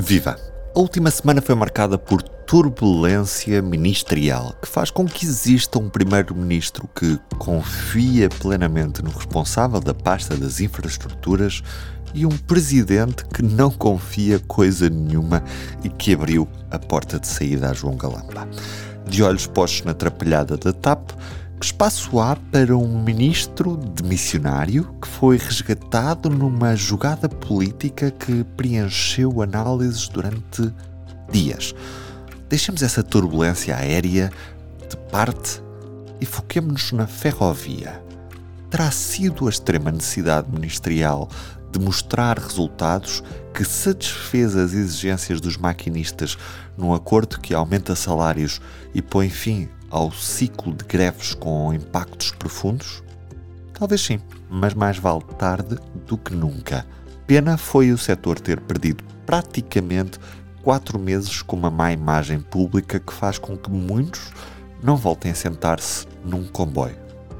Viva! A última semana foi marcada por turbulência ministerial, que faz com que exista um primeiro-ministro que confia plenamente no responsável da pasta das infraestruturas e um presidente que não confia coisa nenhuma e que abriu a porta de saída a João Galamba. De olhos postos na atrapalhada da TAP, espaço há para um ministro de missionário que foi resgatado numa jogada política que preencheu análises durante dias? Deixemos essa turbulência aérea de parte e foquemos-nos na ferrovia. Terá sido a extrema necessidade ministerial de mostrar resultados que satisfez as exigências dos maquinistas num acordo que aumenta salários e põe fim ao ciclo de greves com impactos profundos? Talvez sim, mas mais vale tarde do que nunca. Pena foi o setor ter perdido praticamente quatro meses com uma má imagem pública que faz com que muitos não voltem a sentar-se num comboio,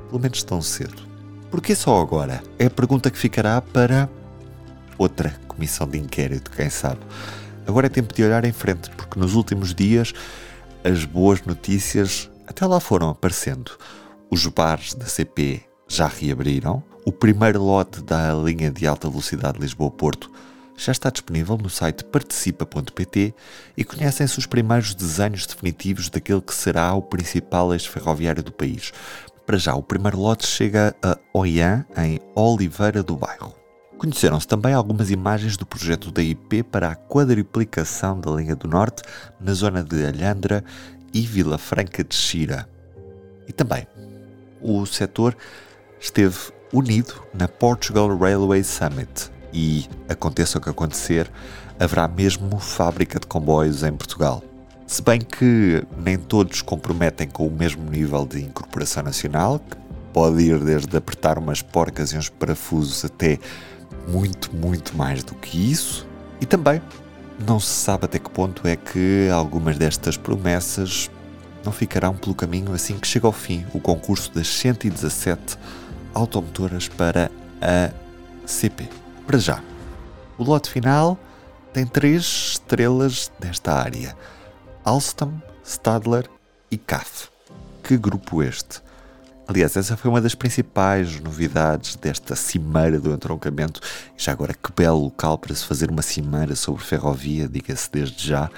pelo menos tão cedo. Por que só agora? É a pergunta que ficará para outra comissão de inquérito, quem sabe. Agora é tempo de olhar em frente, porque nos últimos dias as boas notícias até lá foram aparecendo. Os bares da CP já reabriram, o primeiro lote da linha de alta velocidade Lisboa-Porto já está disponível no site participa.pt e conhecem-se os primeiros desenhos definitivos daquele que será o principal eixo ferroviário do país. Para já, o primeiro lote chega a Oiã, em Oliveira do Bairro. Conheceram-se também algumas imagens do projeto da IP para a quadriplicação da linha do Norte na zona de Alhandra e Vila Franca de Xira. E também, o setor esteve unido na Portugal Railway Summit e, aconteça o que acontecer, haverá mesmo fábrica de comboios em Portugal. Se bem que nem todos comprometem com o mesmo nível de incorporação nacional, que pode ir desde apertar umas porcas e uns parafusos até muito, muito mais do que isso. E também não se sabe até que ponto é que algumas destas promessas não ficarão pelo caminho assim que chega ao fim o concurso das 117 automotoras para a CP. Para já, o lote final tem três estrelas desta área: Alstom, Stadler e CAF. Que grupo este? Aliás, essa foi uma das principais novidades desta cimeira do entroncamento. Já agora, que belo local para se fazer uma cimeira sobre ferrovia, diga-se desde já.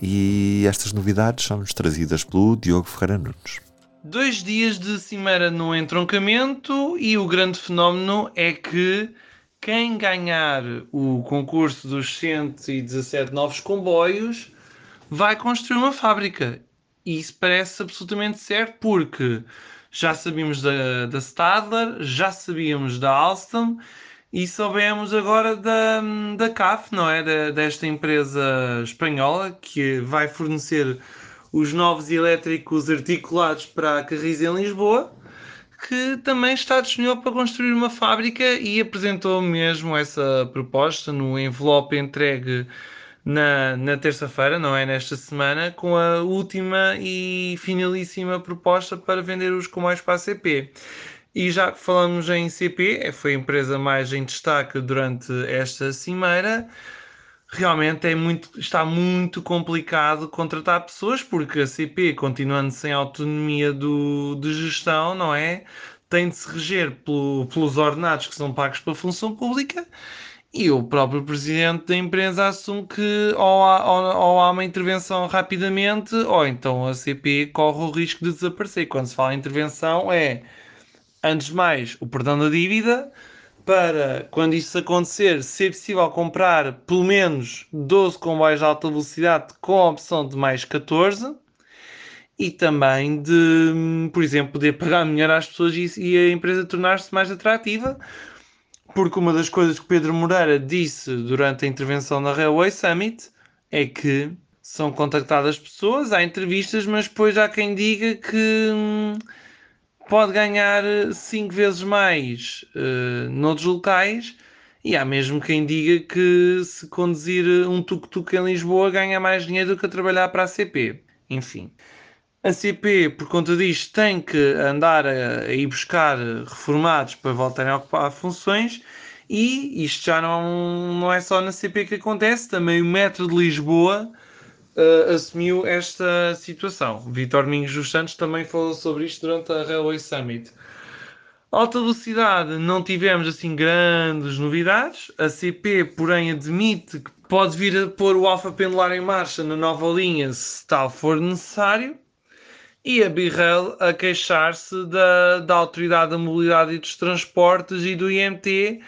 E estas novidades são-nos trazidas pelo Diogo Ferreira Nunes. Dois dias de cimeira no entroncamento e o grande fenómeno é que quem ganhar o concurso dos 117 novos comboios vai construir uma fábrica. E isso parece absolutamente certo porque já sabíamos da, da Stadler, já sabíamos da Alstom e soubemos agora da, da CAF, não é? Da, desta empresa espanhola que vai fornecer os novos elétricos articulados para a Carris em Lisboa, que também está disponível para construir uma fábrica e apresentou mesmo essa proposta no envelope entregue na, na terça-feira, não é? Nesta semana, com a última e finalíssima proposta para vender os comboios para a CP. E já que falamos em CP, é, foi a empresa mais em destaque durante esta cimeira. Realmente é muito, está muito complicado contratar pessoas, porque a CP, continuando sem autonomia do, de gestão, não é? Tem de se reger pelo, pelos ordenados que são pagos pela função pública e o próprio presidente da empresa assume que ou há, ou, ou há, uma intervenção rapidamente, ou então a CP corre o risco de desaparecer. Quando se fala em intervenção, é, antes de mais, o perdão da dívida, para, quando isso acontecer, ser possível comprar pelo menos 12 comboios de alta velocidade com a opção de mais 14 e também de, por exemplo, poder pagar melhor às pessoas e, e a empresa tornar-se mais atrativa porque uma das coisas que Pedro Moreira disse durante a intervenção na Railway Summit é que são contactadas pessoas, há entrevistas, mas depois há quem diga que hum, pode ganhar cinco vezes mais uh, noutros locais e há mesmo quem diga que se conduzir um tuk-tuk em Lisboa ganha mais dinheiro do que a trabalhar para a CP. Enfim. A CP, por conta disto, tem que andar a, a ir buscar reformados para voltarem a ocupar funções E isto já não, não é só na CP que acontece, também o Metro de Lisboa uh, assumiu esta situação. Vitor Mingos dos Santos também falou sobre isto durante a Railway Summit. Alta velocidade, não tivemos assim grandes novidades. A CP, porém, admite que pode vir a pôr o Alfa Pendular em marcha na nova linha se tal for necessário. E a Birrell a queixar-se da, da Autoridade da Mobilidade e dos Transportes e do IMT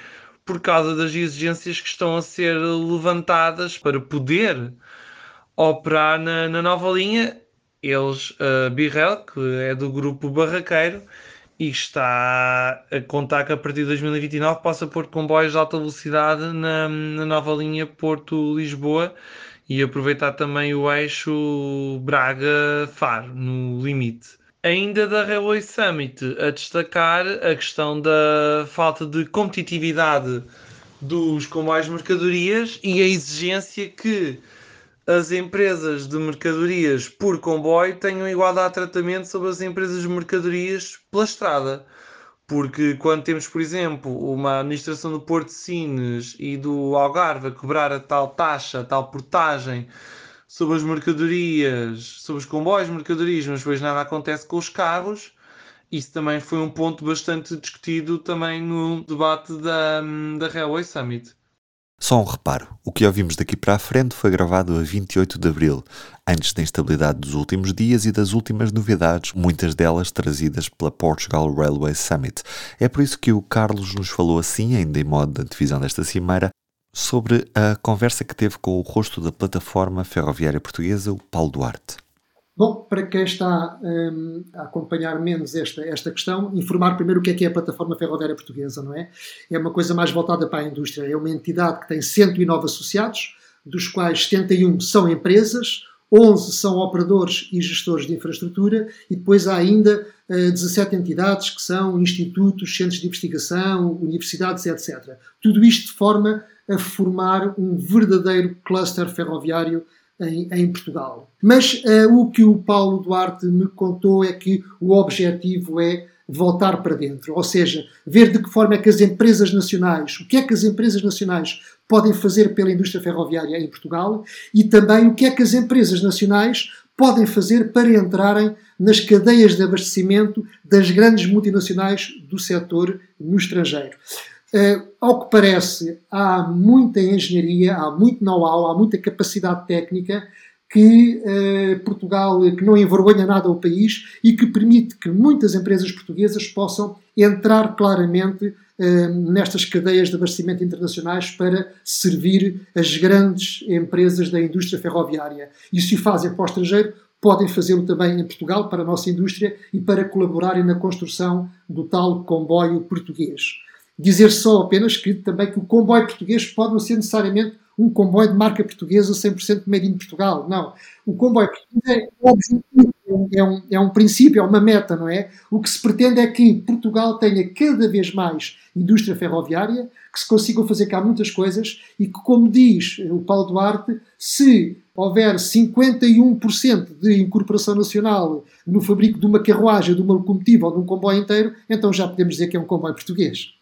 por causa das exigências que estão a ser levantadas para poder operar na, na nova linha. Eles, a Birrell, que é do grupo Barraqueiro, e está a contar que a partir de 2029 possa pôr comboios de alta velocidade na, na nova linha Porto-Lisboa e aproveitar também o eixo Braga-Faro no limite. Ainda da Railway Summit, a destacar a questão da falta de competitividade dos comboios de mercadorias e a exigência que as empresas de mercadorias por comboio tenham igualdade de tratamento sobre as empresas de mercadorias pela estrada. Porque quando temos, por exemplo, uma administração do Porto de Sines e do Algarve a cobrar a tal taxa, a tal portagem sobre as mercadorias, sobre os comboios de mercadorias, mas depois nada acontece com os carros, isso também foi um ponto bastante discutido também no debate da, da Railway Summit. Só um reparo: o que ouvimos daqui para a frente foi gravado a 28 de abril, antes da instabilidade dos últimos dias e das últimas novidades, muitas delas trazidas pela Portugal Railway Summit. É por isso que o Carlos nos falou assim, ainda em modo de divisão desta cimeira, sobre a conversa que teve com o rosto da plataforma ferroviária portuguesa, o Paulo Duarte. Bom, para quem está um, a acompanhar menos esta, esta questão, informar primeiro o que é que é a plataforma ferroviária portuguesa, não é? É uma coisa mais voltada para a indústria. É uma entidade que tem 109 associados, dos quais 71 são empresas, 11 são operadores e gestores de infraestrutura, e depois há ainda uh, 17 entidades que são institutos, centros de investigação, universidades, etc. Tudo isto de forma a formar um verdadeiro cluster ferroviário em, em Portugal. Mas uh, o que o Paulo Duarte me contou é que o objetivo é voltar para dentro, ou seja, ver de que forma é que as empresas nacionais, o que é que as empresas nacionais podem fazer pela indústria ferroviária em Portugal e também o que é que as empresas nacionais podem fazer para entrarem nas cadeias de abastecimento das grandes multinacionais do setor no estrangeiro. Uh, ao que parece, há muita engenharia, há muito know-how, há muita capacidade técnica que uh, Portugal, que não envergonha nada o país e que permite que muitas empresas portuguesas possam entrar claramente uh, nestas cadeias de abastecimento internacionais para servir as grandes empresas da indústria ferroviária. E se o fazem para o estrangeiro, podem fazê-lo também em Portugal para a nossa indústria e para colaborarem na construção do tal comboio português. Dizer só apenas que também que o comboio português pode não ser necessariamente um comboio de marca portuguesa 100% made in Portugal. Não. O comboio português é, é um, é um princípio, é uma meta, não é? O que se pretende é que Portugal tenha cada vez mais indústria ferroviária, que se consigam fazer cá muitas coisas e que, como diz o Paulo Duarte, se houver 51% de incorporação nacional no fabrico de uma carruagem, de uma locomotiva ou de um comboio inteiro, então já podemos dizer que é um comboio português.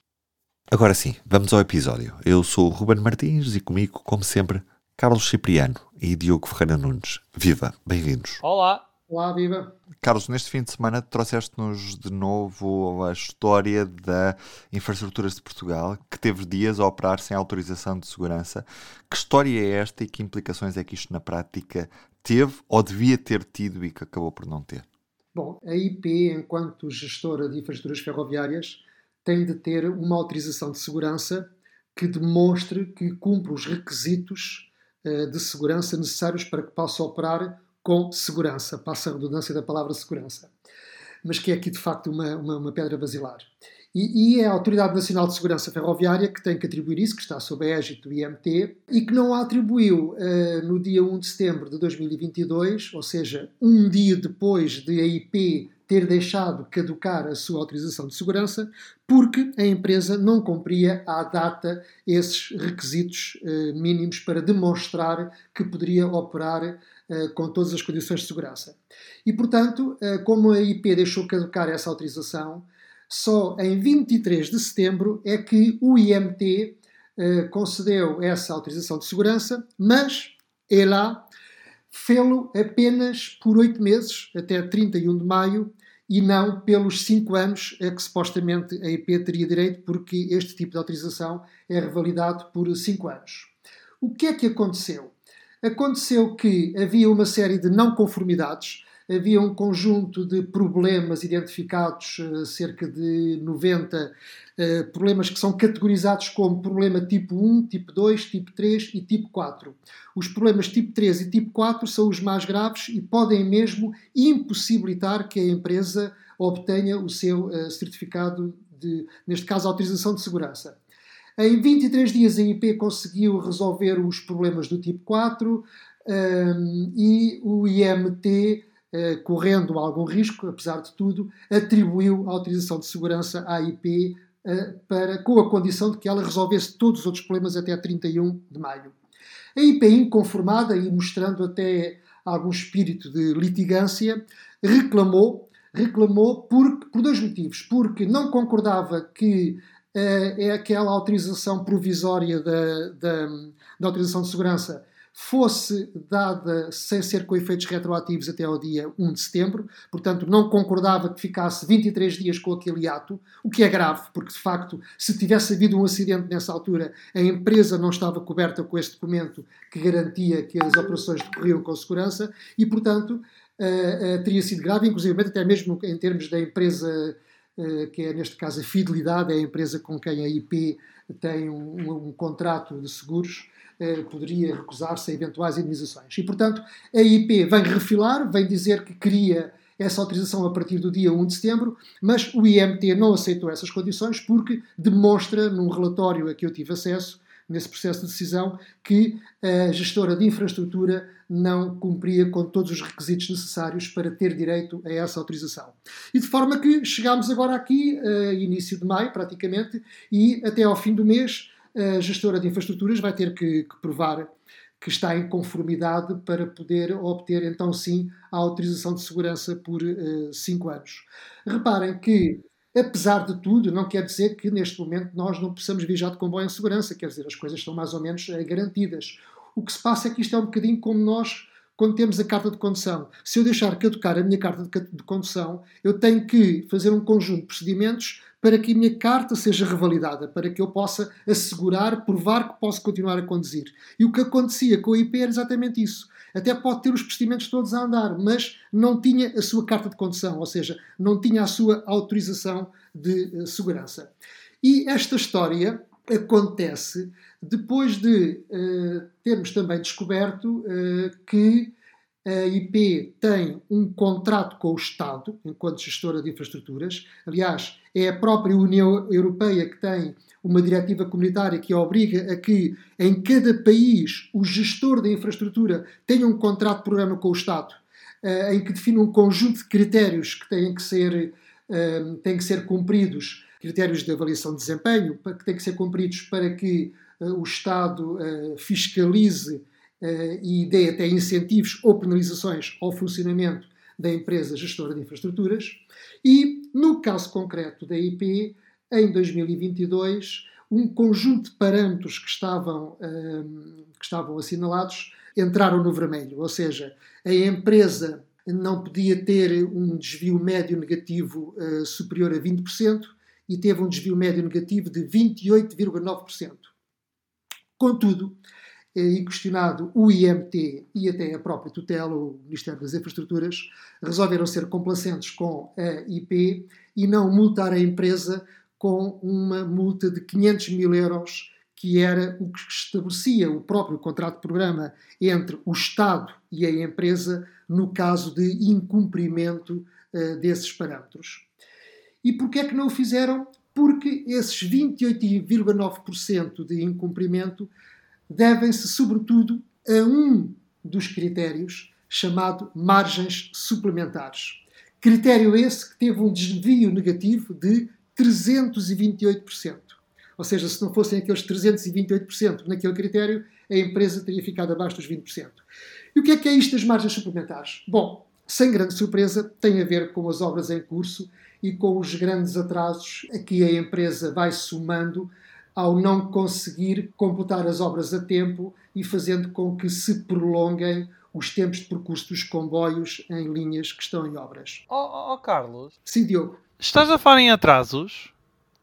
Agora sim, vamos ao episódio. Eu sou o Ruben Martins e comigo, como sempre, Carlos Cipriano e Diogo Ferreira Nunes. Viva, bem-vindos. Olá. Olá, viva. Carlos, neste fim de semana trouxeste-nos de novo a história da Infraestruturas de Portugal, que teve dias a operar sem autorização de segurança. Que história é esta e que implicações é que isto na prática teve ou devia ter tido e que acabou por não ter? Bom, a IP, enquanto gestora de infraestruturas ferroviárias, tem de ter uma autorização de segurança que demonstre que cumpre os requisitos uh, de segurança necessários para que possa operar com segurança. Passa a redundância da palavra segurança. Mas que é aqui de facto uma, uma, uma pedra basilar. E, e, é a Autoridade Nacional de Segurança Ferroviária que tem que atribuir isso, que está sob a égide do IMT, e que não a atribuiu uh, no dia 1 de setembro de 2022, ou seja, um dia depois de a IP ter deixado caducar a sua autorização de segurança, porque a empresa não cumpria à data esses requisitos uh, mínimos para demonstrar que poderia operar uh, com todas as condições de segurança. E, portanto, uh, como a IP deixou caducar essa autorização, Só em 23 de setembro é que o IMT eh, concedeu essa autorização de segurança, mas é lá fê-lo apenas por oito meses, até 31 de maio, e não pelos cinco anos a que supostamente a IP teria direito, porque este tipo de autorização é revalidado por cinco anos. O que é que aconteceu? Aconteceu que havia uma série de não conformidades, havia um conjunto de problemas identificados, eh, cerca de 90 eh, problemas que são categorizados como problema tipo 1, tipo 2, tipo 3 e tipo 4. Os problemas tipo 3 e tipo 4 são os mais graves e podem mesmo impossibilitar que a empresa obtenha o seu uh, certificado de, neste caso, autorização de segurança. Em 23 dias a IP conseguiu resolver os problemas do tipo 4 um, e o IMT, uh, correndo algum risco, apesar de tudo, atribuiu a autorização de segurança à IP uh, para, com a condição de que ela resolvesse todos os outros problemas até 31 de maio. A IP, inconformada e mostrando até algum espírito de litigância, reclamou, reclamou por, por dois motivos. Porque não concordava que é aquela autorização provisória da, da, da autorização de segurança fosse dada sem ser com efeitos retroativos até ao dia 1 de setembro, portanto não concordava que ficasse 23 dias com aquele ato, o que é grave, porque de facto, se tivesse havido um acidente nessa altura, a empresa não estava coberta com este documento que garantia que as operações decorriam com segurança e, portanto, uh, uh, teria sido grave, inclusive até mesmo em termos da empresa eh, que é neste caso a Fidelidade, é a empresa com quem a IP tem um, um, contrato de seguros, poderia recusar-se a eventuais indenizações. E, portanto, a IP vem refilar, vem dizer que queria essa autorização a partir do dia 1 de setembro, mas o IMT não aceitou essas condições porque demonstra, num relatório a que eu tive acesso, nesse processo de decisão, que a gestora de infraestrutura não cumpria com todos os requisitos necessários para ter direito a essa autorização. E de forma que chegámos agora aqui, uh, início de maio, praticamente, e até ao fim do mês, a gestora de infraestruturas vai ter que, que provar que está em conformidade para poder obter, então sim, a autorização de segurança por 5 uh, anos. Reparem que Apesar de tudo, não quer dizer que neste momento nós não possamos viajar de comboio em segurança, quer dizer, as coisas estão mais ou menos eh, garantidas. O que se passa é que isto é um bocadinho como nós quando temos a carta de condução. Se eu deixar caducar a minha carta de condução, eu tenho que fazer um conjunto de procedimentos para que a minha carta seja revalidada, para que eu possa assegurar, provar que posso continuar a conduzir. E o que acontecia com a IP era exatamente isso. Até pode ter os procedimentos todos a andar, mas não tinha a sua carta de condução, ou seja, não tinha a sua autorização de uh, segurança. E esta história acontece depois de uh, termos também descoberto uh, que a IP tem um contrato com o Estado, enquanto gestora de infraestruturas. Aliás, é a própria União Europeia que tem uma diretiva comunitária que obriga a que em cada país o gestor da infraestrutura tenha um contrato de programa com o Estado, eh, em que define um conjunto de critérios que têm que ser, eh, têm que ser cumpridos, critérios de avaliação de desempenho, que têm que ser cumpridos para que eh, o Estado fiscalize e dê até incentivos ou penalizações ao funcionamento da empresa gestora de infraestruturas. E, no caso concreto da IP, em 2022, um conjunto de parâmetros que estavam, um, que estavam assinalados entraram no vermelho, ou seja, a empresa não podia ter um desvio médio negativo uh, superior a 20% e teve um desvio médio negativo de 28,9%. Contudo, e questionado o IMT e até a própria tutela, o Ministério das Infraestruturas, resolveram ser complacentes com a IP e não multar a empresa com uma multa de 500 mil euros, que era o que estabelecia o próprio contrato de programa entre o Estado e a empresa no caso de incumprimento uh, desses parâmetros. E porquê é que não o fizeram? Porque esses 28,9% de incumprimento devem-se, sobretudo, a um dos critérios chamado margens suplementares. Critério esse que teve um desvio negativo de 328%. Ou seja, se não fossem aqueles 328% naquele critério, a empresa teria ficado abaixo dos 20%. E o que é que é isto das margens suplementares? Bom, sem grande surpresa, tem a ver com as obras em curso e com os grandes atrasos a que a empresa vai somando ao não conseguir completar as obras a tempo e fazendo com que se prolonguem os tempos de percurso dos comboios em linhas que estão em obras. Oh, oh, Carlos. Sim, Diogo. Estás a falar em atrasos?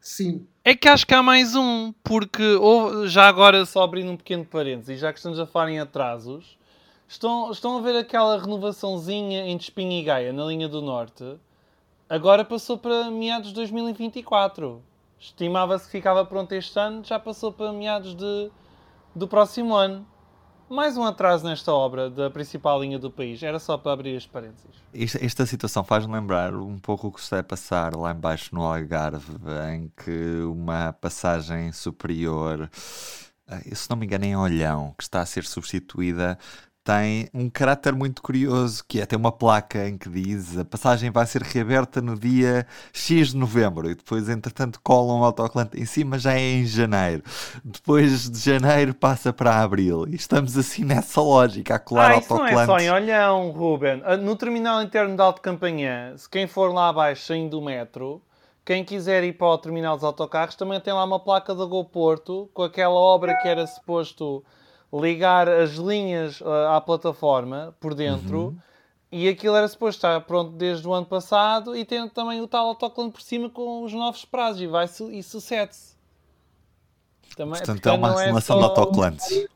Sim. É que acho que há mais um, porque ou, já agora só abrindo um pequeno parênteses, já que estamos a falar em atrasos, estão, estão a ver aquela renovaçãozinha entre Espinha e Gaia, na linha do Norte, agora passou para meados de 2024. Estimava-se que ficava pronto este ano, já passou para meados de, do próximo ano. Mais um atraso nesta obra da principal linha do país. Era só para abrir este parênteses. Esta, esta situação faz-me lembrar um pouco o que se a passar lá embaixo no Algarve, em que uma passagem superior, eh, se não me engano, em Olhão, que está a ser substituída tem um caráter muito curioso, que é ter uma placa em que diz a passagem vai ser reaberta no dia X de novembro e depois, entretanto, colam um autocolante em cima, já é em janeiro. Depois de janeiro passa para abril. E estamos assim nessa lógica, a colar ah, autocolantes. Não é só em Olhão, Ruben. Ah, no terminal interno de Alto Campanhã, se quem for lá abaixo saindo do metro, quem quiser ir para o terminal dos autocarros também tem lá uma placa da GoPorto com aquela obra que era suposto ligar as linhas uh, à plataforma por dentro. Uhum. E aquilo era suposto estar pronto desde o ano passado e tendo também o tal autocolante por cima com os novos prazos e, vai e sucede-se. Também, Portanto, é uma relação é só... de autocolantes.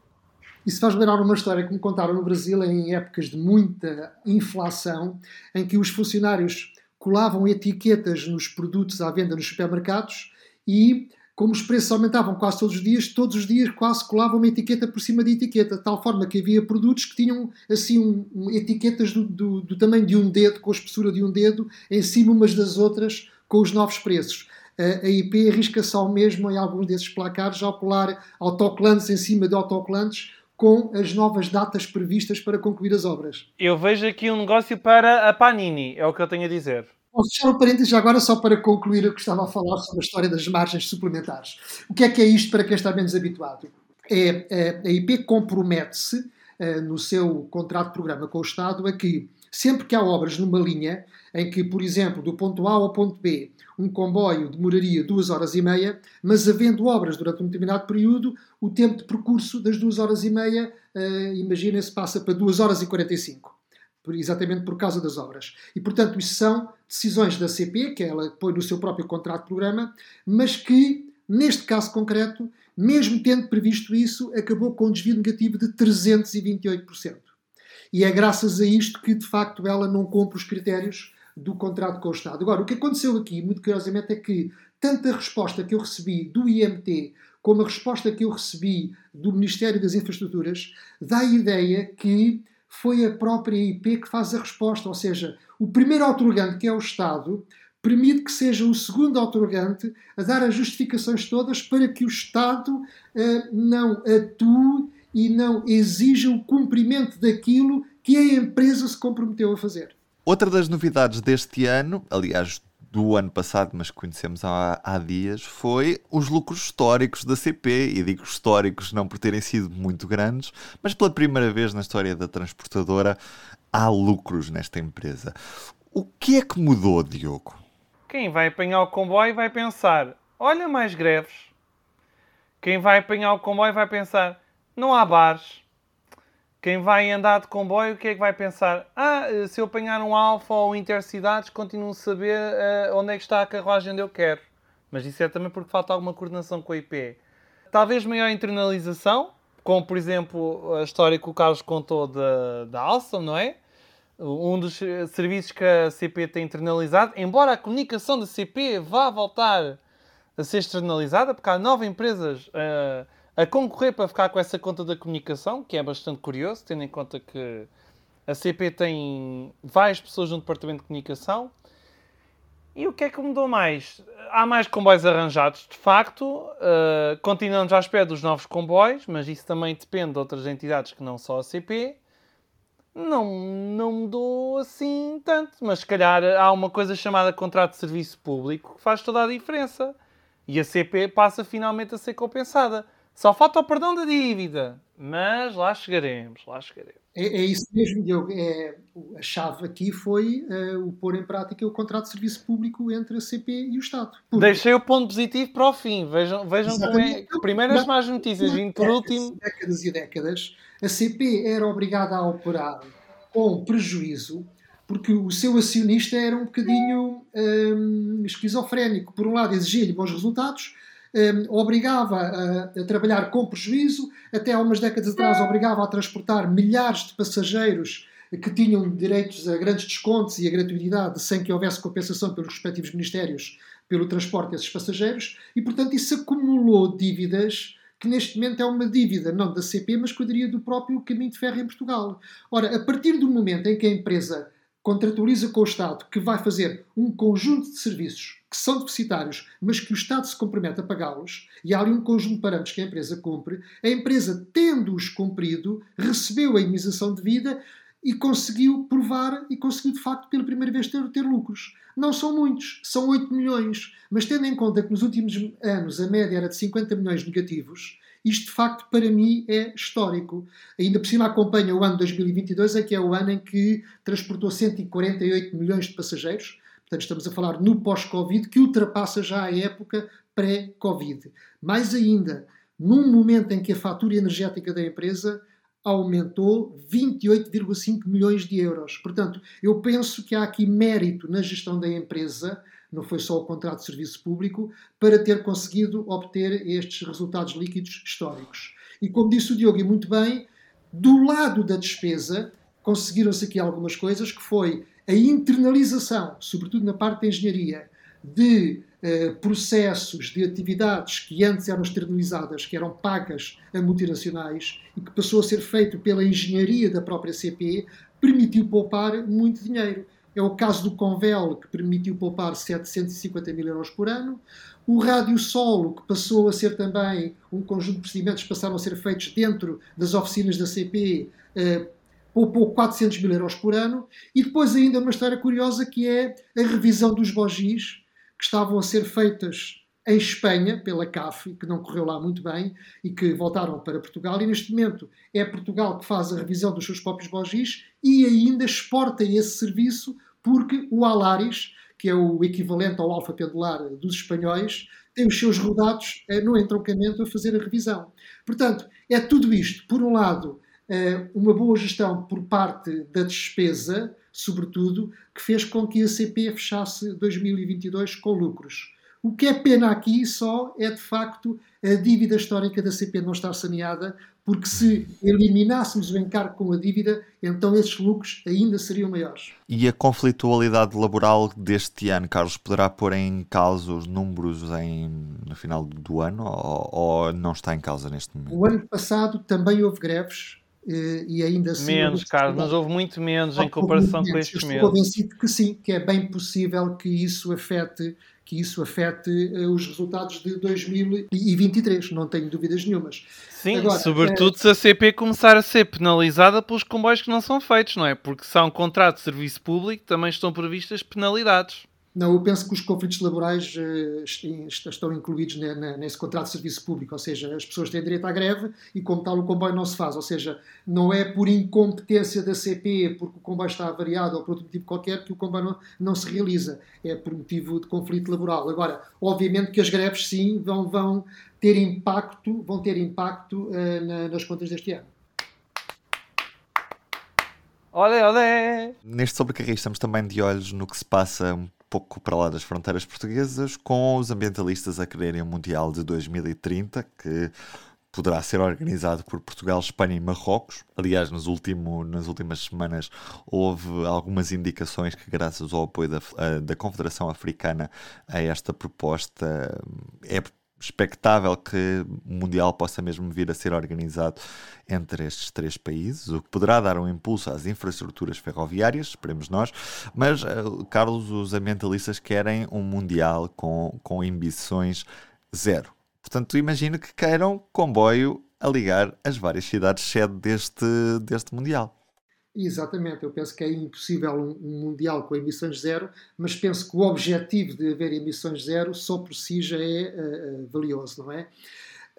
Isso faz lembrar uma história que me contaram no Brasil em épocas de muita inflação, em que os funcionários colavam etiquetas nos produtos à venda nos supermercados e como os preços aumentavam quase todos os dias, todos os dias quase colava uma etiqueta por cima de etiqueta, de tal forma que havia produtos que tinham assim um, um, etiquetas do, do, do, tamanho de um dedo, com a espessura de um dedo, em cima umas das outras, com os novos preços. A, a IP arrisca-se ao mesmo em alguns desses placares ao colar autocolantes em cima de autocolantes com as novas datas previstas para concluir as obras. Eu vejo aqui um negócio para a Panini, é o que eu tenho a dizer. Posso fechar o parênteses agora só para concluir o que estava a falar sobre a história das margens suplementares. O que é que é isto para quem está menos habituado? É, é a IP compromete-se uh, no seu contrato de programa com o Estado a que sempre que há obras numa linha em que, por exemplo, do ponto A ao ponto B, um comboio demoraria duas horas e meia, mas havendo obras durante um determinado período, o tempo de percurso das duas horas e meia, uh, imaginem-se, passa para duas horas e 45 exatamente por causa das obras. E, portanto, isso são decisões da CP, que ela põe no seu próprio contrato de programa, mas que, neste caso concreto, mesmo tendo previsto isso, acabou com um desvio negativo de 328%. E é graças a isto que, de facto, ela não cumpre os critérios do contrato com o Estado. Agora, o que aconteceu aqui, muito curiosamente, é que tanto a resposta que eu recebi do IMT como a resposta que eu recebi do Ministério das Infraestruturas dá a ideia que foi a própria IP que faz a resposta, ou seja, o primeiro otorgante, que é o Estado, permite que seja o segundo otorgante a dar as justificações todas para que o Estado uh, não atue e não exija o cumprimento daquilo que a empresa se comprometeu a fazer. Outra das novidades deste ano, aliás, do ano passado, mas que conhecemos há, há dias, foi os lucros históricos da CP. E digo históricos não por terem sido muito grandes, mas pela primeira vez na história da transportadora há lucros nesta empresa. O que é que mudou, Diogo? Quem vai apanhar o comboio vai pensar: olha, mais greves. Quem vai apanhar o comboio vai pensar: não há bares. Quem vai andar de comboio, o que é que vai pensar? Ah, se eu apanhar um Alfa ou Intercidades, continuo a saber uh, onde é que está a carruagem onde eu quero. Mas isso é também porque falta alguma coordenação com a IP. Talvez maior internalização, como por exemplo a história que o Carlos contou da, da Alstom, não é? Um dos serviços que a CP tem internalizado, embora a comunicação da CP vá voltar a ser externalizada, porque há nove empresas uh, a concorrer para ficar com essa conta da comunicação, que é bastante curioso, tendo em conta que a CP tem várias pessoas no departamento de comunicação. E o que é que mudou mais? Há mais comboios arranjados, de facto. Uh, continuamos à espera dos novos comboios, mas isso também depende de outras entidades que não só a CP. Não, não mudou assim tanto, mas se calhar há uma coisa chamada contrato de serviço público que faz toda a diferença. E a CP passa finalmente a ser compensada Só falta o perdão da dívida. Mas lá chegaremos, lá chegaremos. É, é isso mesmo, Diogo. É, a chave aqui foi uh, o pôr em prática o contrato de serviço público entre a CP e o Estado. Porque... Deixei o ponto positivo para o fim. Vejam, vejam como é. Primeiras más notícias, vindo por último. Décadas e décadas, a CP era obrigada a operar com prejuízo porque o seu acionista era um bocadinho um, esquizofrénico. Por um lado, exigia-lhe bons resultados, obrigava a, a, trabalhar com prejuízo, até há umas décadas atrás obrigava a transportar milhares de passageiros que tinham direitos a grandes descontos e a gratuidade sem que houvesse compensação pelos respectivos ministérios pelo transporte desses passageiros, e portanto isso acumulou dívidas que neste momento é uma dívida não da CP, mas que eu diria do próprio caminho de ferro em Portugal. Ora, a partir do momento em que a empresa contratualiza com o Estado que vai fazer um conjunto de serviços que são deficitários, mas que o Estado se compromete a pagá-los, e há ali um conjunto de parâmetros que a empresa cumpre, a empresa, tendo-os cumprido, recebeu a indenização devida e conseguiu provar e conseguiu de facto pela primeira vez ter, ter lucros. Não são muitos, são 8 milhões, mas tendo em conta que nos últimos anos a média era de 50 milhões negativos, isto, de facto, para mim é histórico. Ainda por cima acompanha o ano 2022, é que é o ano em que transportou 148 milhões de passageiros. Portanto, estamos a falar no pós-Covid, que ultrapassa já a época pré-Covid. Mais ainda, num momento em que a fatura energética da empresa aumentou 28,5 milhões de euros. Portanto, eu penso que há aqui mérito na gestão da empresa não foi só o contrato de serviço público, para ter conseguido obter estes resultados líquidos históricos. E como disse o Diogo, e muito bem, do lado da despesa, conseguiram-se aqui algumas coisas, que foi a internalização, sobretudo na parte da engenharia, de eh, processos, de atividades que antes eram externalizadas, que eram pagas a multinacionais e que passou a ser feito pela engenharia da própria CP, permitiu poupar muito dinheiro. É o caso do Convel, que permitiu poupar 750 mil euros por ano. O Rádio Solo, que passou a ser também um conjunto de procedimentos que passaram a ser feitos dentro das oficinas da CP, eh, poupou 400 mil euros por ano. E depois ainda uma história curiosa que é a revisão dos bogis, que estavam a ser feitas em Espanha, pela CAF, que não correu lá muito bem, e que voltaram para Portugal. E neste momento é Portugal que faz a revisão dos seus próprios bogis e ainda exporta esse serviço porque o Alaris, que é o equivalente ao alfa pendular dos espanhóis, tem os seus rodados eh, no entroncamento a fazer a revisão. Portanto, é tudo isto. Por um lado, eh, uma boa gestão por parte da despesa, sobretudo, que fez com que a CP fechasse 2022 com lucros. O que é pena aqui só é, de facto, a dívida histórica da CP não estar saneada, porque se eliminássemos o encargo com a dívida, então esses lucros ainda seriam maiores. E a conflitualidade laboral deste ano, Carlos, poderá pôr em causa os números em, no final do ano ou, ou não está em causa neste momento? O ano passado também houve greves eh, e ainda assim. Menos, Carlos, mas houve muito menos em comparação com estes meses. Estou convencido que sim, que é bem possível que isso afete que isso afete uh, os resultados de 2023, não tenho dúvidas nenhumas. Sim, Agora, sobretudo é... se a CP começar a ser penalizada pelos comboios que não são feitos, não é? Porque se há um contrato de serviço público, também estão previstas penalidades. Não, eu penso que os conflitos laborais uh, estão incluídos nesse contrato de serviço público, ou seja, as pessoas têm direito à greve e, como tal, o comboio não se faz. Ou seja, não é por incompetência da CP, porque o comboio está avariado ou por outro motivo qualquer, que o comboio não, não se realiza. É por motivo de conflito laboral. Agora, obviamente que as greves, sim, vão, vão ter impacto, vão ter impacto uh, na, nas contas deste ano. Olé, olé! Neste sobrecarris estamos também de olhos no que se passa pouco para lá das fronteiras portuguesas, com os ambientalistas a quererem o Mundial de 2030, que poderá ser organizado por Portugal, Espanha e Marrocos. Aliás, nos último, nas últimas semanas houve algumas indicações que, graças ao apoio da, da Confederação Africana a esta proposta, é expectável que o Mundial possa mesmo vir a ser organizado entre estes três países, o que poderá dar um impulso às infraestruturas ferroviárias, esperemos nós, mas, uh, Carlos, os ambientalistas querem um Mundial com, com emissões zero. Portanto, imagino que queiram comboio a ligar as várias cidades sede deste, deste Mundial. Exatamente, eu penso que é impossível um, Mundial com emissões zero, mas penso que o objetivo de haver emissões zero só por si já é uh, valioso, não é?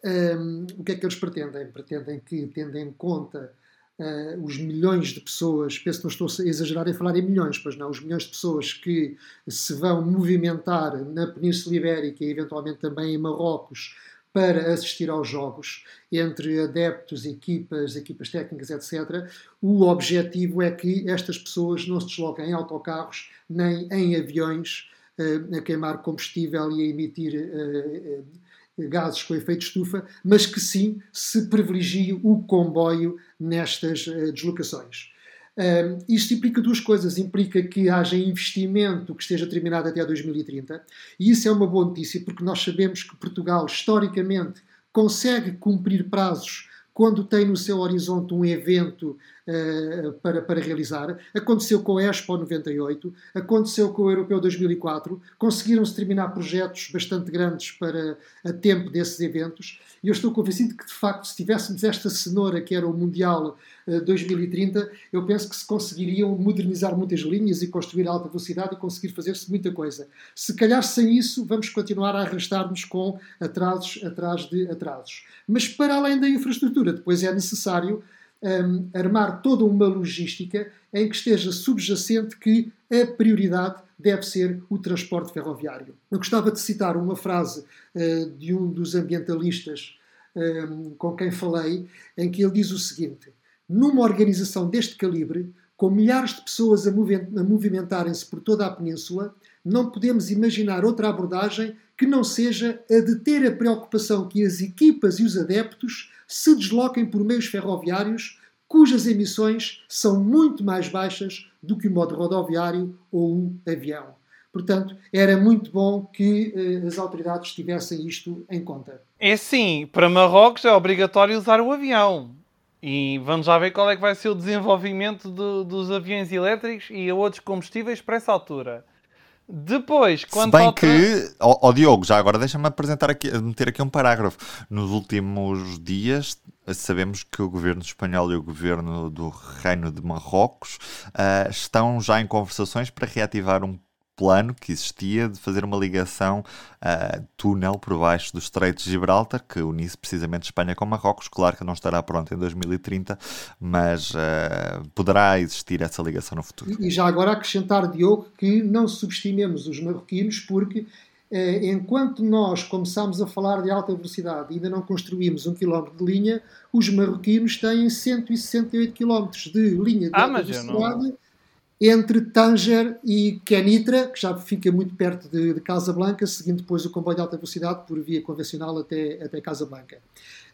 um, o que é que eles pretendem? Pretendem que, tendo em conta uh, os milhões de pessoas, penso que não estou a exagerar em falar em milhões, pois não, os milhões de pessoas que se vão movimentar na Península Ibérica e eventualmente também em Marrocos para assistir aos jogos, entre adeptos, equipas, equipas técnicas, etc. O objetivo é que estas pessoas não se desloquem em autocarros nem em aviões uh, a queimar combustível e a emitir uh, gases com efeito estufa, mas que sim se privilegie o comboio nestas deslocações. Uh, isto implica duas coisas. Implica que haja investimento que esteja terminado até 2030, e isso é uma boa notícia, porque nós sabemos que Portugal, historicamente, consegue cumprir prazos quando tem no seu horizonte um evento para, para realizar. Aconteceu com a Expo 98, aconteceu com o Europeu 2004, conseguiram-se terminar projetos bastante grandes para a tempo desses eventos, e eu estou convencido que, de facto, se tivéssemos esta cenoura que era o Mundial 2030, eh, eu penso que se conseguiriam modernizar muitas linhas e construir alta velocidade e conseguir fazer-se muita coisa. Se calhar sem isso, vamos continuar a arrastar-nos com atrasos atrás de atrasos. Mas para além da infraestrutura, depois é necessário um, armar toda uma logística em que esteja subjacente que a prioridade deve ser o transporte ferroviário. Eu gostava de citar uma frase uh, de um dos ambientalistas um, com quem falei, em que ele diz o seguinte: numa organização deste calibre, com milhares de pessoas a, movimentarem-se por toda a península, não podemos imaginar outra abordagem que não seja a de ter a preocupação que as equipas e os adeptos se desloquem por meios ferroviários cujas emissões são muito mais baixas do que o modo rodoviário ou o avião. Portanto, era muito bom que eh, as autoridades tivessem isto em conta. É sim, para Marrocos é obrigatório usar o avião. E vamos já ver qual é que vai ser o desenvolvimento do, dos aviões elétricos e outros combustíveis para essa altura. Depois, quando Se bem falta... que, ó, ó Diogo, já agora deixa-me apresentar aqui, meter aqui um parágrafo. Nos últimos dias sabemos que o governo espanhol e o governo do Reino de Marrocos uh, estão já em conversações para reativar um plano que existia de fazer uma ligação uh, túnel por baixo do Estreito de Gibraltar, que unisse precisamente Espanha com Marrocos. Claro que não estará pronto em 2030, mas uh, poderá existir essa ligação no futuro. E já agora acrescentar, Diogo, que não subestimemos os marroquinos, porque eh, enquanto nós começamos a falar de alta velocidade e ainda não construímos um quilómetro de linha, os marroquinos têm 168 quilómetros de linha de ah, alta velocidade. Entre Tanger e Kenitra, que já fica muito perto de, de Casablanca, seguindo depois o comboio de alta velocidade por via convencional até, até Casablanca.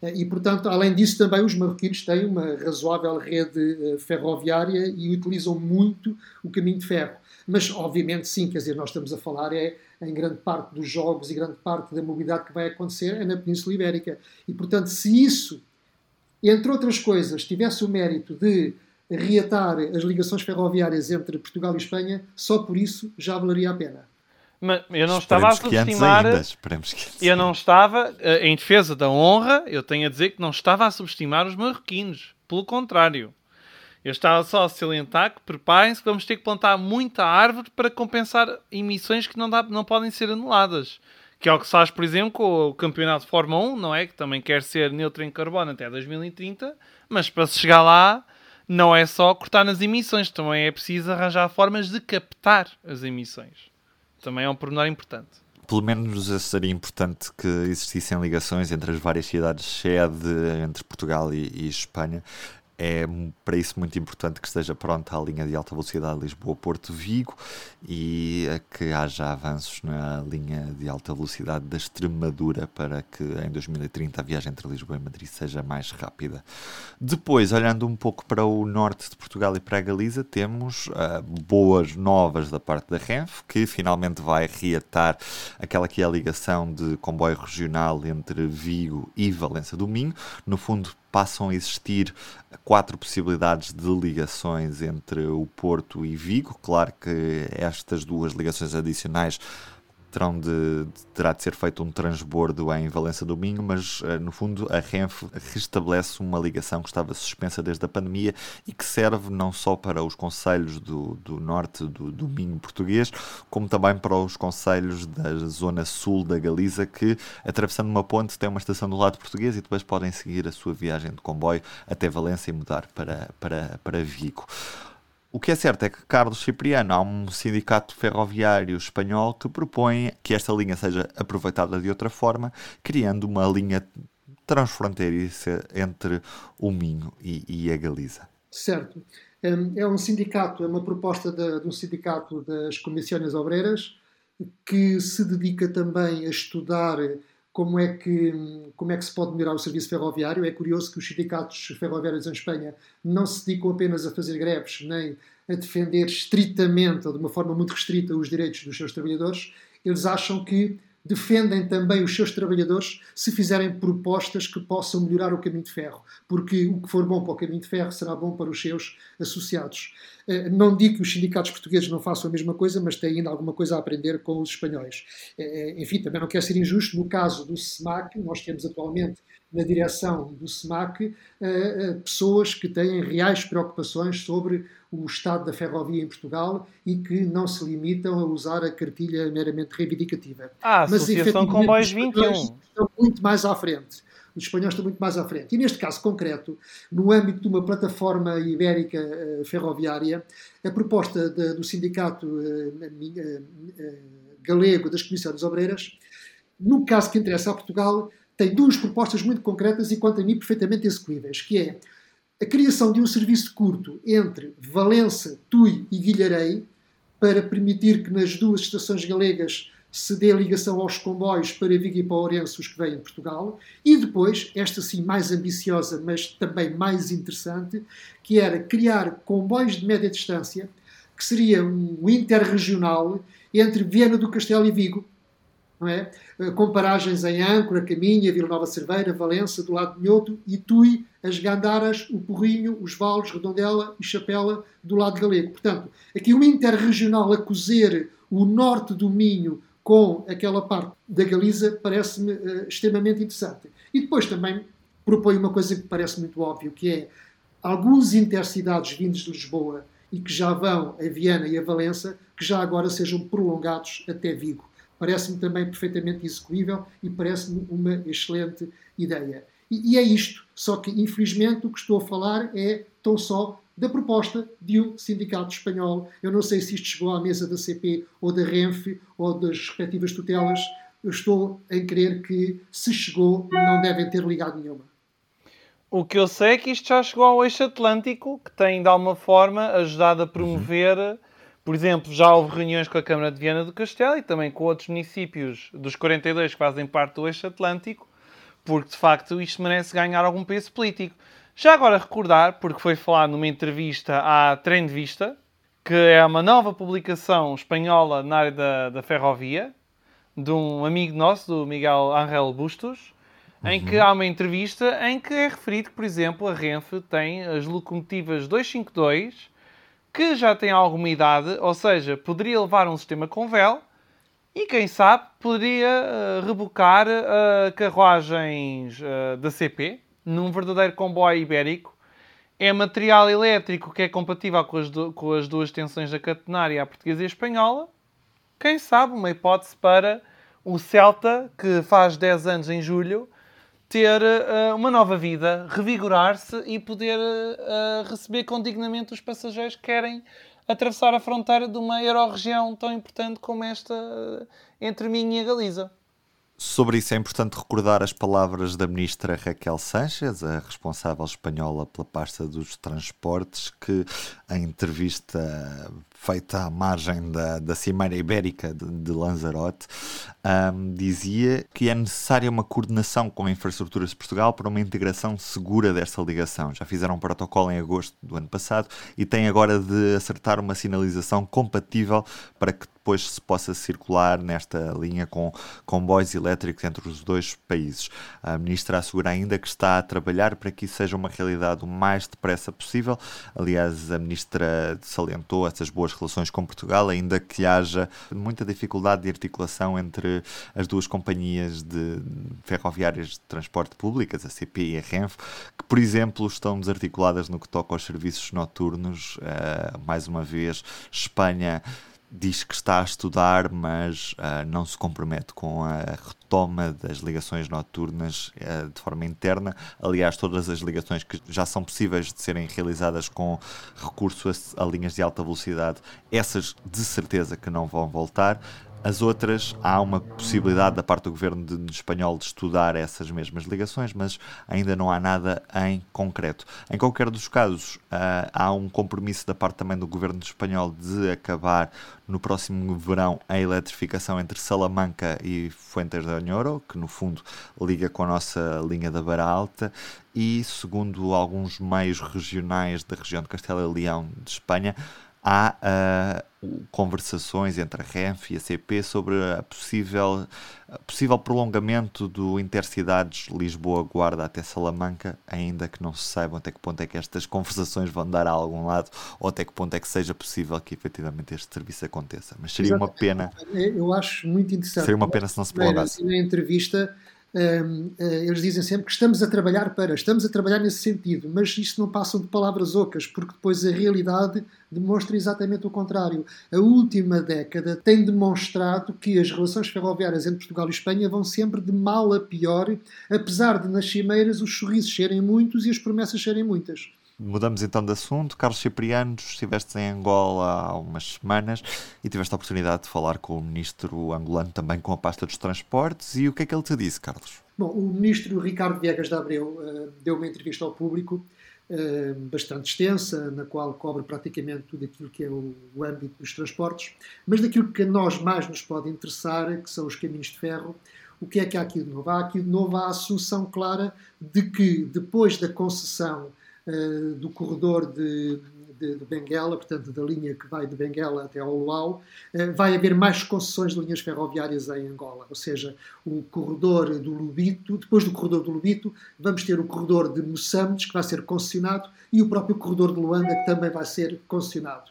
Eh, e, portanto, além disso, também os marroquinos têm uma razoável rede eh, ferroviária e utilizam muito o caminho de ferro. Mas, obviamente, sim, quer dizer, nós estamos a falar é em grande parte dos jogos e grande parte da mobilidade que vai acontecer é na Península Ibérica. E, portanto, se isso, entre outras coisas, tivesse o mérito de reatar as ligações ferroviárias entre Portugal e Espanha, só por isso já valeria a pena. Mas eu não estava a subestimar. eu não estava, eh, em defesa da honra, eu tenho a dizer que não estava a subestimar os marroquinos. Pelo contrário. Eu estava só a salientar que preparem-se que vamos ter que plantar muita árvore para compensar emissões que não, dá, não podem ser anuladas. Que é o que se faz, por exemplo, com o campeonato de Fórmula 1, não é? Que também quer ser neutro em carbono até 2030, mas para se chegar lá não é só cortar nas emissões, também é preciso arranjar formas de captar as emissões. Também é um pormenor importante. Pelo menos seria importante que existissem ligações entre as várias cidades sede entre Portugal e, e Espanha é para isso muito importante que esteja pronta a linha de alta velocidade Lisboa-Porto-Vigo e que haja avanços na linha de alta velocidade da Extremadura para que em 2030 a viagem entre Lisboa e Madrid seja mais rápida. Depois, olhando um pouco para o norte de Portugal e para a Galiza, temos uh, boas novas da parte da Renfe, que finalmente vai reatar aquela que é a ligação de comboio regional entre Vigo e Valença do Minho. No fundo, passam a existir quatro possibilidades de ligações entre o Porto e Vigo. Claro que estas duas ligações adicionais terão de, terá de ser feito um transbordo em Valença do Minho, mas uh, no fundo a Renfe restabelece uma ligação que estava suspensa desde a pandemia e que serve não só para os conselhos do, do norte do, Minho português, como também para os conselhos da zona sul da Galiza, que atravessando uma ponte têm uma estação do lado português e depois podem seguir a sua viagem de comboio até Valença e mudar para, para, para Vigo. O que é certo é que Carlos Cipriano há um sindicato ferroviário espanhol que propõe que esta linha seja aproveitada de outra forma, criando uma linha transfronteiriça entre o Minho e, e a Galiza. Certo. É um sindicato, é uma proposta de, de um sindicato das comissões obreiras que se dedica também a estudar como é que como é que se pode melhorar o serviço ferroviário. É curioso que os sindicatos ferroviários em Espanha não se dedicam apenas a fazer greves, nem a defender estritamente ou de uma forma muito restrita os direitos dos seus trabalhadores. Eles acham que defendem também os seus trabalhadores se fizerem propostas que possam melhorar o caminho de ferro, porque o que for bom para o caminho de ferro será bom para os seus associados. Eh, não digo que os sindicatos portugueses não façam a mesma coisa, mas têm ainda alguma coisa a aprender com os espanhóis. Eh, eh, enfim, também não quero ser injusto, no caso do SEMAC, nós temos atualmente na direção do SEMAC pessoas que têm reais preocupações sobre o estado da ferrovia em Portugal e que não se limitam a usar a cartilha meramente reivindicativa. Ah, Mas, Associação Comboios 21. Estão muito mais à frente. Os espanhóis estão muito mais à frente. E neste caso concreto, no âmbito de uma plataforma ibérica uh, ferroviária, a proposta de, do Sindicato uh, uh, Galego das Comissões Obreiras, no caso que interessa a Portugal, tem duas propostas muito concretas e, quanto a mim, perfeitamente execuíveis, que é a criação de um serviço curto entre Valença, Tui e Guilharei, para permitir que nas duas estações galegas se dê ligação aos comboios para Vigo e para Ourense, os que vêm de Portugal, e depois, esta sim mais ambiciosa, mas também mais interessante, que era criar comboios de média distância, que seria um interregional entre Viena do Castelo e Vigo, não é? Eh, com paragens em Âncora, Caminha, Vila Nova Cerveira, Valença, do lado de Minhoto, e Tui, as Gandaras, o Porrinho, os Vales, Redondela e Chapela, do lado galego. Portanto, aqui o interregional a cozer o norte do Minho com aquela parte da Galiza parece-me uh, extremamente interessante. E depois também propõe uma coisa que parece muito óbvio, que é alguns intercidades vindos de Lisboa e que já vão a Viana e a Valença, que já agora sejam prolongados até Vigo parece-me também perfeitamente execuível e parece-me uma excelente ideia. E, e, é isto, só que infelizmente o que estou a falar é tão só da proposta de um sindicato espanhol. Eu não sei se isto chegou à mesa da CP ou da Renfe ou das respectivas tutelas. Eu estou a crer que, se chegou, não devem ter ligado nenhuma. O que eu sei é que isto já chegou ao eixo atlântico, que tem de alguma forma ajudado a promover. Uhum por exemplo, já houve reuniões com a Câmara de Viana do Castelo e também com outros municípios dos 42 que fazem parte do eixo atlântico, porque de facto isto merece ganhar algum peso político. Já agora recordar, porque foi falado numa entrevista à Trem de Vista, que é uma nova publicação espanhola na área da, da ferrovia, de um amigo nosso, do Miguel Angel Bustos, uhum. em que há uma entrevista em que é referido que, por exemplo, a Renfe tem as locomotivas 252 que já tem alguma idade, ou seja, poderia levar um sistema com véu e, quem sabe, poderia uh, rebocar uh, carruagens uh, da CP num verdadeiro comboio ibérico. É material elétrico que é compatível com as, com as duas tensões da catenária, a portuguesa e a espanhola. Quem sabe, uma hipótese para o Celta, que faz 10 anos em julho, ter uh, uma nova vida, revigorar-se e poder uh, receber com dignamente os passageiros que querem atravessar a fronteira de uma euro-região tão importante como esta entre mim e a Galiza. Sobre isso é importante recordar as palavras da ministra Raquel Sánchez, a responsável espanhola pela pasta dos transportes, que em entrevista feita à margem da, da Cimeira Ibérica de, de Lanzarote, um, dizia que é necessária uma coordenação com a Infraestruturas de Portugal para uma integração segura desta ligação. Já fizeram um protocolo em agosto do ano passado e têm agora de acertar uma sinalização compatível para que depois se possa circular nesta linha com comboios elétricos entre os dois países. A ministra assegura ainda que está a trabalhar para que isso seja uma realidade o mais depressa possível. Aliás, a ministra salientou essas boas relações com Portugal, ainda que haja muita dificuldade de articulação entre as duas companhias de ferroviárias de transporte públicas, a CP e a Renfe, que, por exemplo, estão desarticuladas no que toca aos serviços noturnos. Uh, mais uma vez, Espanha diz que está a estudar, mas uh, não se compromete com a retoma das ligações noturnas uh, de forma interna. Aliás, todas as ligações que já são possíveis de serem realizadas com recurso a, a linhas de alta velocidade, essas de certeza que não vão voltar. As outras, há uma possibilidade da parte do governo de, de espanhol de estudar essas mesmas ligações, mas ainda não há nada em concreto. Em qualquer dos casos, uh, há um compromisso da parte também do governo espanhol de acabar no próximo verão a eletrificação entre Salamanca e Fuentes de Oñoro, que no fundo liga com a nossa linha da Beira Alta, e segundo alguns meios regionais da região de Castela e Leão de Espanha, há uh, conversações entre a RENF e a CP sobre a possível, a possível prolongamento do Intercidades Lisboa-Guarda até Salamanca, ainda que não se saiba até que ponto é que estas conversações vão dar a algum lado ou até que ponto é que seja possível que efetivamente este serviço aconteça. Mas seria uma pena. Eu acho muito interessante. Seria uma pena se não se prolongasse. Na entrevista eles dizem sempre que estamos a trabalhar para, estamos a trabalhar nesse sentido, mas isto não passa de palavras ocas, porque depois a realidade demonstra exatamente o contrário. A última década tem demonstrado que as relações ferroviárias entre Portugal e Espanha vão sempre de mal a pior, apesar de nas cimeiras os sorrisos serem muitos e as promessas serem muitas. Mudamos então de assunto. Carlos Cipriano, estiveste em Angola há umas semanas e tiveste a oportunidade de falar com o ministro angolano também com a pasta dos transportes. E o que é que ele te disse, Carlos? Bom, o ministro Ricardo Viegas de Abreu uh, deu uma entrevista ao público uh, bastante extensa, na qual cobre praticamente tudo aquilo que é o, o âmbito dos transportes, mas daquilo que a nós mais nos pode interessar, que são os caminhos de ferro, o que é que há aqui de novo? Há aqui de novo a assunção clara de que depois da concessão eh, do corredor de, de, de, Benguela, portanto, da linha que vai de Benguela até ao Luau, uh, vai haver mais concessões de linhas ferroviárias em Angola. Ou seja, o corredor do Lubito, depois do corredor do Lubito, vamos ter o corredor de Moçambique, que vai ser concessionado, e o próprio corredor de Luanda, que também vai ser concessionado.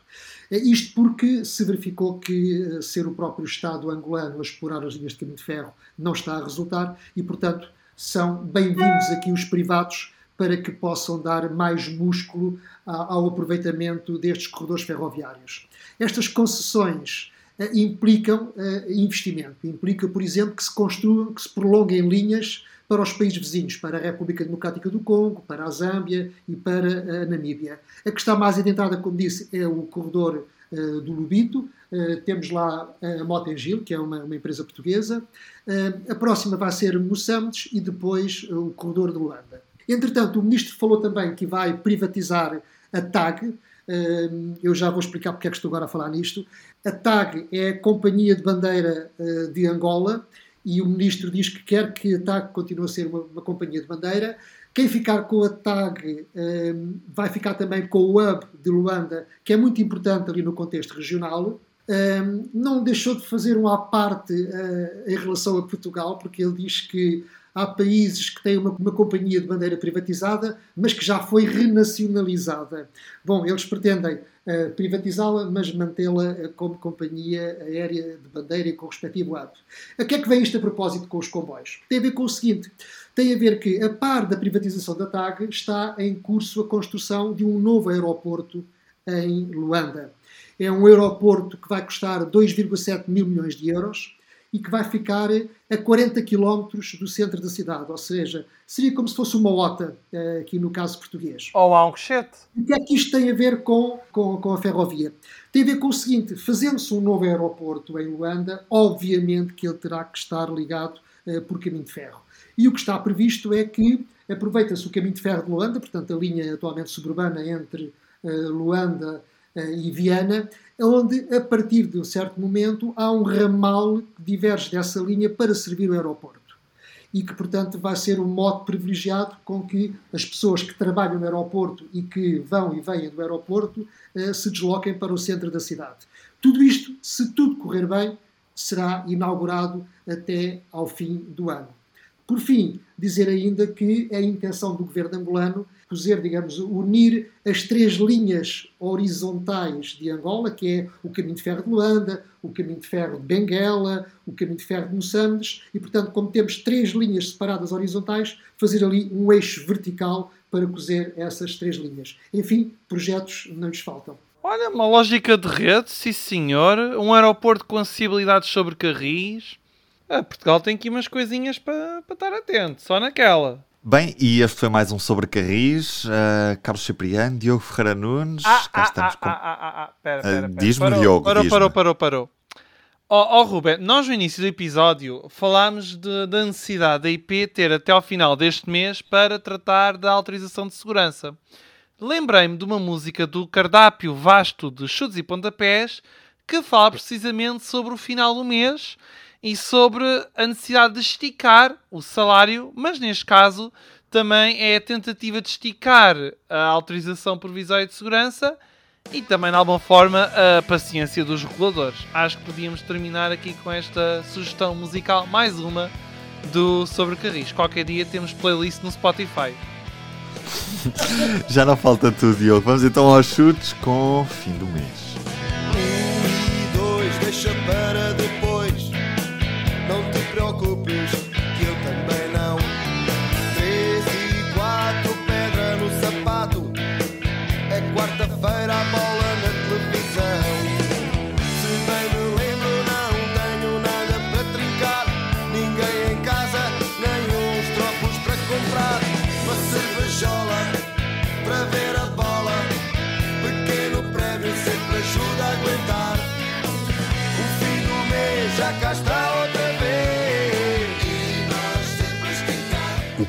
Uh, isto porque se verificou que ser o próprio Estado angolano a explorar as linhas de caminho de ferro não está a resultar e, portanto, são bem-vindos aqui os privados para que possam dar mais músculo ao aproveitamento destes corredores ferroviários. Estas concessões eh, implicam eh, investimento, implica, por exemplo, que se construam, que se prolonguem linhas para os países vizinhos, para a República Democrática do Congo, para a Zâmbia e para a Namíbia. A que está mais adentrada, como disse, é o corredor uh, do Lubito. Uh, temos lá a Motengil, que é uma, uma empresa portuguesa. Uh, a próxima vai ser Moçambique e depois o corredor de Luanda. Entretanto, o ministro falou também que vai privatizar a TAG. Hum, eu já vou explicar porque é que estou agora a falar nisto. A TAG é a Companhia de Bandeira eh, de Angola e o ministro diz que quer que a TAG continue a ser uma, uma companhia de bandeira. Quem ficar com a TAG um, vai ficar também com o hub de Luanda, que é muito importante ali no contexto regional. Não deixou de fazer um à parte em relação a Portugal, porque ele diz que há países que têm uma, uma, companhia de bandeira privatizada, mas que já foi renacionalizada. Bom, eles pretendem uh, privatizá-la, mas mantê-la uh, como companhia aérea de bandeira e com o respectivo ato. A que é que vem isto a propósito com os comboios? Tem a ver com o seguinte: tem a ver que, a par da privatização da TAG, está em curso a construção de um novo aeroporto em Luanda. É um aeroporto que vai custar 2,7 mil milhões de euros e que vai ficar a 40 km do centro da cidade, ou seja, seria como se fosse uma OTA, eh, aqui no caso português. Ou há um cochete. O que é que isto tem a ver com, com, com a ferrovia? Tem a ver com o seguinte, fazendo-se um novo aeroporto em Luanda, obviamente que ele terá que estar ligado uh, por caminho de ferro. E o que está previsto é que aproveita-se o caminho de ferro de Luanda, portanto a linha atualmente suburbana entre uh, Luanda uh, e Viana, onde, a partir de um certo momento, há um ramal que diverge dessa linha para servir o aeroporto. e que, portanto, vai ser um modo privilegiado com que as pessoas que trabalham no aeroporto e que vão e vêm do aeroporto eh, se desloquem para o centro da cidade. Tudo isto, se tudo correr bem, será inaugurado até ao fim do ano. Por fim, dizer ainda que é a intenção do governo angolano fazer, digamos, unir as três linhas horizontais de Angola, que é o caminho de ferro de Luanda, o caminho de ferro de Benguela, o caminho de ferro de Moçambique, e, portanto, como temos três linhas separadas horizontais, fazer ali um eixo vertical para cozer essas três linhas. Enfim, projetos não lhes faltam. Olha, uma lógica de rede, sim senhor. Um aeroporto com acessibilidade sobre carris. Ah, Portugal tem aqui umas coisinhas para, para estar atento, só naquela. Bem, e este foi mais um sobre Carris. Uh, Carlos Cipriano, Diogo Ferreira Nunes. Ah, cá ah, estamos ah, com... ah, ah, ah, pera, pera, pera. Uh, diz-me, Diogo. Parou, diz parou, parou, parou. Ó oh, oh, Ruben, nós no início do episódio falámos de, da necessidade da IP ter até ao final deste mês para tratar da autorização de segurança. Lembrei-me de uma música do cardápio vasto de chutes e pontapés que fala precisamente sobre o final do mês e sobre a necessidade de esticar o salário, mas neste caso também é a tentativa de esticar a autorização provisória de segurança e também, de alguma forma, a paciência dos reguladores. Acho que podíamos terminar aqui com esta sugestão musical, mais uma, do Sobre Carris. Qualquer dia temos playlist no Spotify. Já não falta tudo, Diogo. Vamos então aos chutes com fim do mês. Um e dois, deixa para depois.